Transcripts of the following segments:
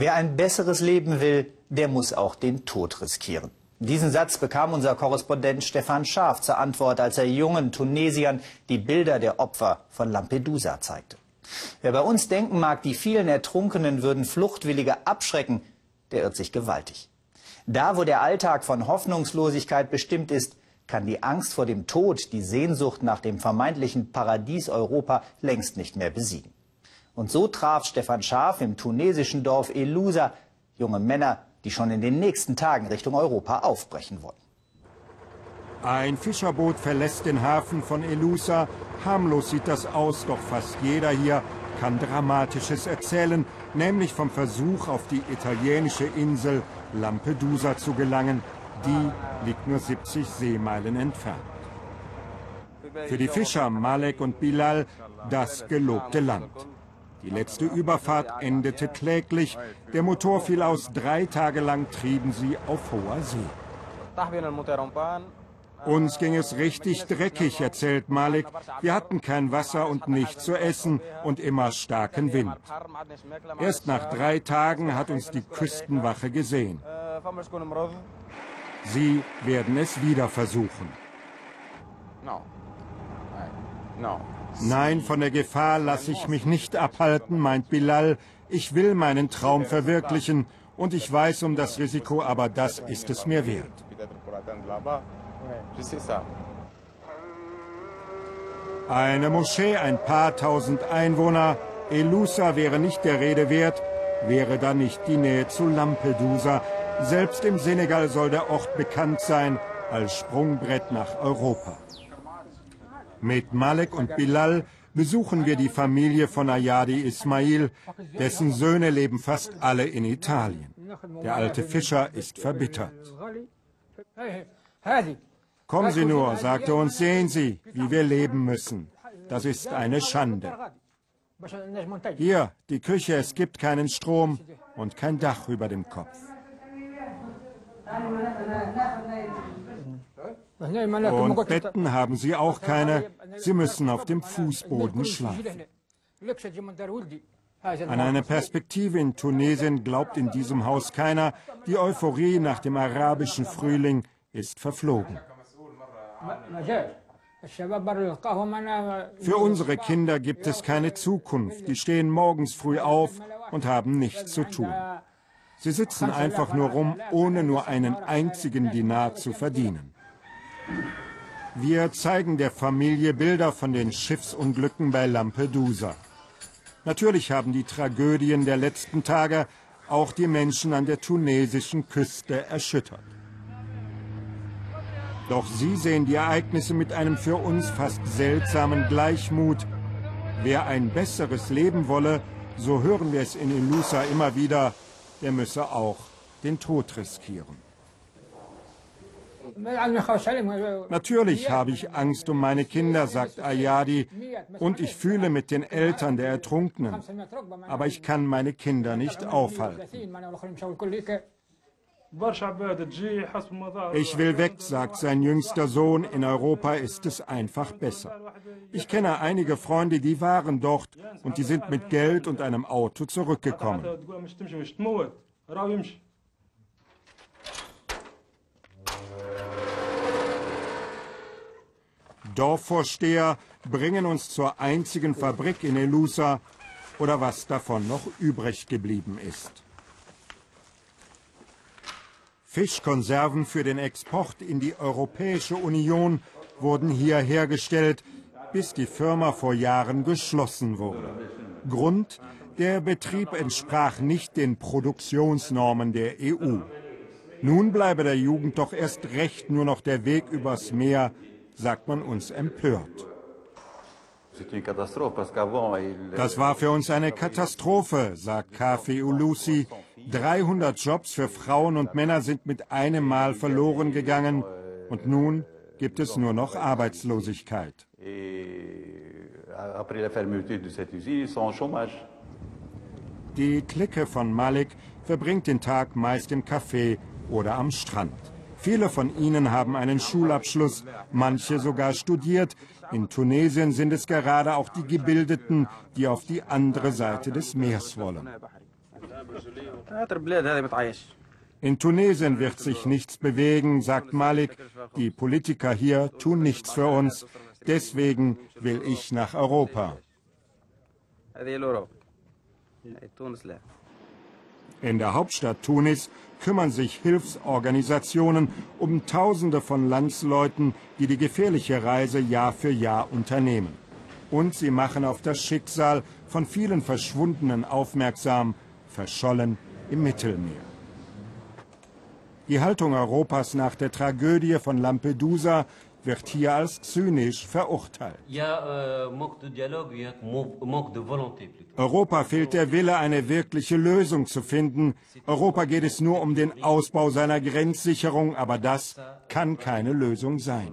Wer ein besseres Leben will, der muss auch den Tod riskieren. Diesen Satz bekam unser Korrespondent Stefan Schaaf zur Antwort, als er jungen Tunesiern die Bilder der Opfer von Lampedusa zeigte. Wer bei uns denken mag, die vielen Ertrunkenen würden Fluchtwillige abschrecken, der irrt sich gewaltig. Da, wo der Alltag von Hoffnungslosigkeit bestimmt ist, kann die Angst vor dem Tod die Sehnsucht nach dem vermeintlichen Paradies Europa längst nicht mehr besiegen. Und so traf Stefan Schaaf im tunesischen Dorf Elusa junge Männer, die schon in den nächsten Tagen Richtung Europa aufbrechen wollen. Ein Fischerboot verlässt den Hafen von Elusa. Harmlos sieht das aus, doch fast jeder hier kann Dramatisches erzählen, nämlich vom Versuch, auf die italienische Insel Lampedusa zu gelangen. Die liegt nur 70 Seemeilen entfernt. Für die Fischer Malek und Bilal das gelobte Land. Die letzte Überfahrt endete kläglich. Der Motor fiel aus. Drei Tage lang trieben sie auf hoher See. Uns ging es richtig dreckig, erzählt Malik. Wir hatten kein Wasser und nichts zu essen und immer starken Wind. Erst nach drei Tagen hat uns die Küstenwache gesehen. Sie werden es wieder versuchen. Nein, von der Gefahr lasse ich mich nicht abhalten, meint Bilal. Ich will meinen Traum verwirklichen und ich weiß um das Risiko, aber das ist es mir wert. Eine Moschee, ein paar tausend Einwohner. Elusa wäre nicht der Rede wert, wäre da nicht die Nähe zu Lampedusa. Selbst im Senegal soll der Ort bekannt sein als Sprungbrett nach Europa. Mit Malek und Bilal besuchen wir die Familie von Ayadi Ismail. Dessen Söhne leben fast alle in Italien. Der alte Fischer ist verbittert. Kommen Sie nur, sagte uns, sehen Sie, wie wir leben müssen. Das ist eine Schande. Hier, die Küche, es gibt keinen Strom und kein Dach über dem Kopf. Und Betten haben sie auch keine. Sie müssen auf dem Fußboden schlafen. An eine Perspektive in Tunesien glaubt in diesem Haus keiner. Die Euphorie nach dem arabischen Frühling ist verflogen. Für unsere Kinder gibt es keine Zukunft. Die stehen morgens früh auf und haben nichts zu tun. Sie sitzen einfach nur rum, ohne nur einen einzigen Dinar zu verdienen. Wir zeigen der Familie Bilder von den Schiffsunglücken bei Lampedusa. Natürlich haben die Tragödien der letzten Tage auch die Menschen an der tunesischen Küste erschüttert. Doch sie sehen die Ereignisse mit einem für uns fast seltsamen Gleichmut. Wer ein besseres Leben wolle, so hören wir es in Ilusa immer wieder, der müsse auch den Tod riskieren. Natürlich habe ich Angst um meine Kinder, sagt Ayadi, und ich fühle mit den Eltern der Ertrunkenen. Aber ich kann meine Kinder nicht aufhalten. Ich will weg, sagt sein jüngster Sohn. In Europa ist es einfach besser. Ich kenne einige Freunde, die waren dort und die sind mit Geld und einem Auto zurückgekommen. Dorfvorsteher bringen uns zur einzigen Fabrik in Elusa oder was davon noch übrig geblieben ist. Fischkonserven für den Export in die Europäische Union wurden hier hergestellt, bis die Firma vor Jahren geschlossen wurde. Grund, der Betrieb entsprach nicht den Produktionsnormen der EU. Nun bleibe der Jugend doch erst recht nur noch der Weg übers Meer sagt man uns empört. Das war für uns eine Katastrophe, sagt Kafi Ulusi. 300 Jobs für Frauen und Männer sind mit einem Mal verloren gegangen und nun gibt es nur noch Arbeitslosigkeit. Die Clique von Malik verbringt den Tag meist im Café oder am Strand. Viele von ihnen haben einen Schulabschluss, manche sogar studiert. In Tunesien sind es gerade auch die Gebildeten, die auf die andere Seite des Meeres wollen. In Tunesien wird sich nichts bewegen, sagt Malik. Die Politiker hier tun nichts für uns. Deswegen will ich nach Europa. In der Hauptstadt Tunis kümmern sich Hilfsorganisationen um Tausende von Landsleuten, die die gefährliche Reise Jahr für Jahr unternehmen. Und sie machen auf das Schicksal von vielen Verschwundenen aufmerksam, verschollen im Mittelmeer. Die Haltung Europas nach der Tragödie von Lampedusa wird hier als zynisch verurteilt. Europa fehlt der Wille, eine wirkliche Lösung zu finden. Europa geht es nur um den Ausbau seiner Grenzsicherung, aber das kann keine Lösung sein.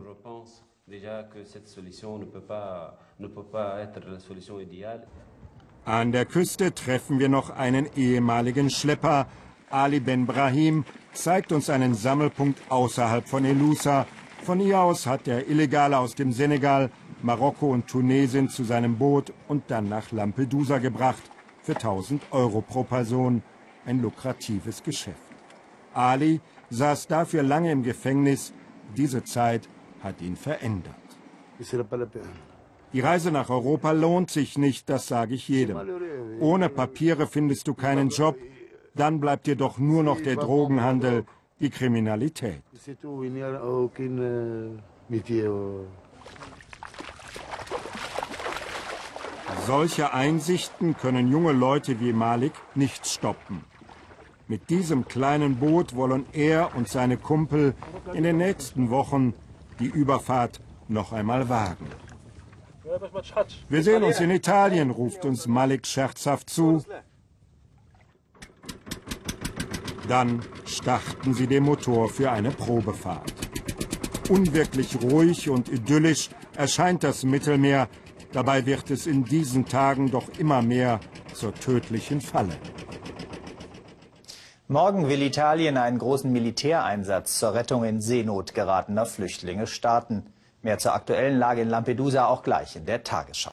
An der Küste treffen wir noch einen ehemaligen Schlepper. Ali Ben Brahim zeigt uns einen Sammelpunkt außerhalb von Elusa, von hier aus hat der Illegale aus dem Senegal, Marokko und Tunesien zu seinem Boot und dann nach Lampedusa gebracht für 1000 Euro pro Person. Ein lukratives Geschäft. Ali saß dafür lange im Gefängnis. Diese Zeit hat ihn verändert. Die Reise nach Europa lohnt sich nicht, das sage ich jedem. Ohne Papiere findest du keinen Job. Dann bleibt dir doch nur noch der Drogenhandel, die Kriminalität. Solche Einsichten können junge Leute wie Malik nicht stoppen. Mit diesem kleinen Boot wollen er und seine Kumpel in den nächsten Wochen die Überfahrt noch einmal wagen. Wir sehen uns in Italien, ruft uns Malik scherzhaft zu. Dann starten sie den Motor für eine Probefahrt. Unwirklich ruhig und idyllisch erscheint das Mittelmeer, dabei wird es in diesen Tagen doch immer mehr zur tödlichen Falle. Morgen will Italien einen großen Militäreinsatz zur Rettung in Seenot geratener Flüchtlinge starten. Mehr zur aktuellen Lage in Lampedusa auch gleich in der Tagesschau.